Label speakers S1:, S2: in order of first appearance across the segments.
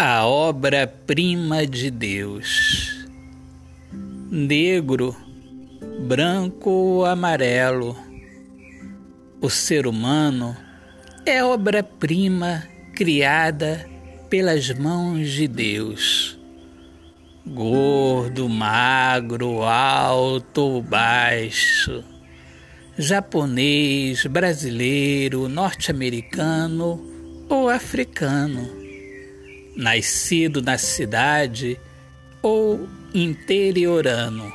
S1: a obra-prima de Deus. Negro, branco ou amarelo, o ser humano é obra-prima criada pelas mãos de Deus. Gordo, magro, alto ou baixo, japonês, brasileiro, norte-americano ou africano nascido na cidade ou interiorano,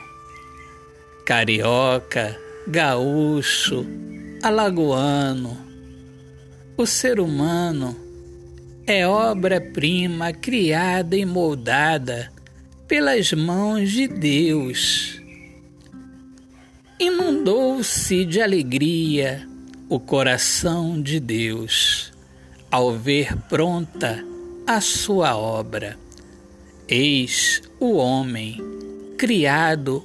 S1: carioca, gaúcho, alagoano. O ser humano é obra-prima criada e moldada pelas mãos de Deus. Inundou-se de alegria o coração de Deus ao ver pronta a sua obra. Eis o homem, criado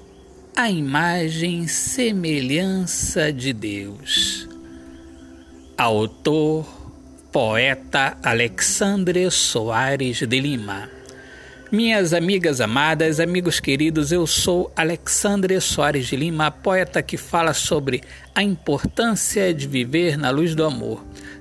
S1: à imagem e semelhança de Deus. Autor, poeta Alexandre Soares de Lima. Minhas amigas amadas, amigos queridos, eu sou Alexandre Soares de Lima, poeta que fala sobre a importância de viver na luz do amor.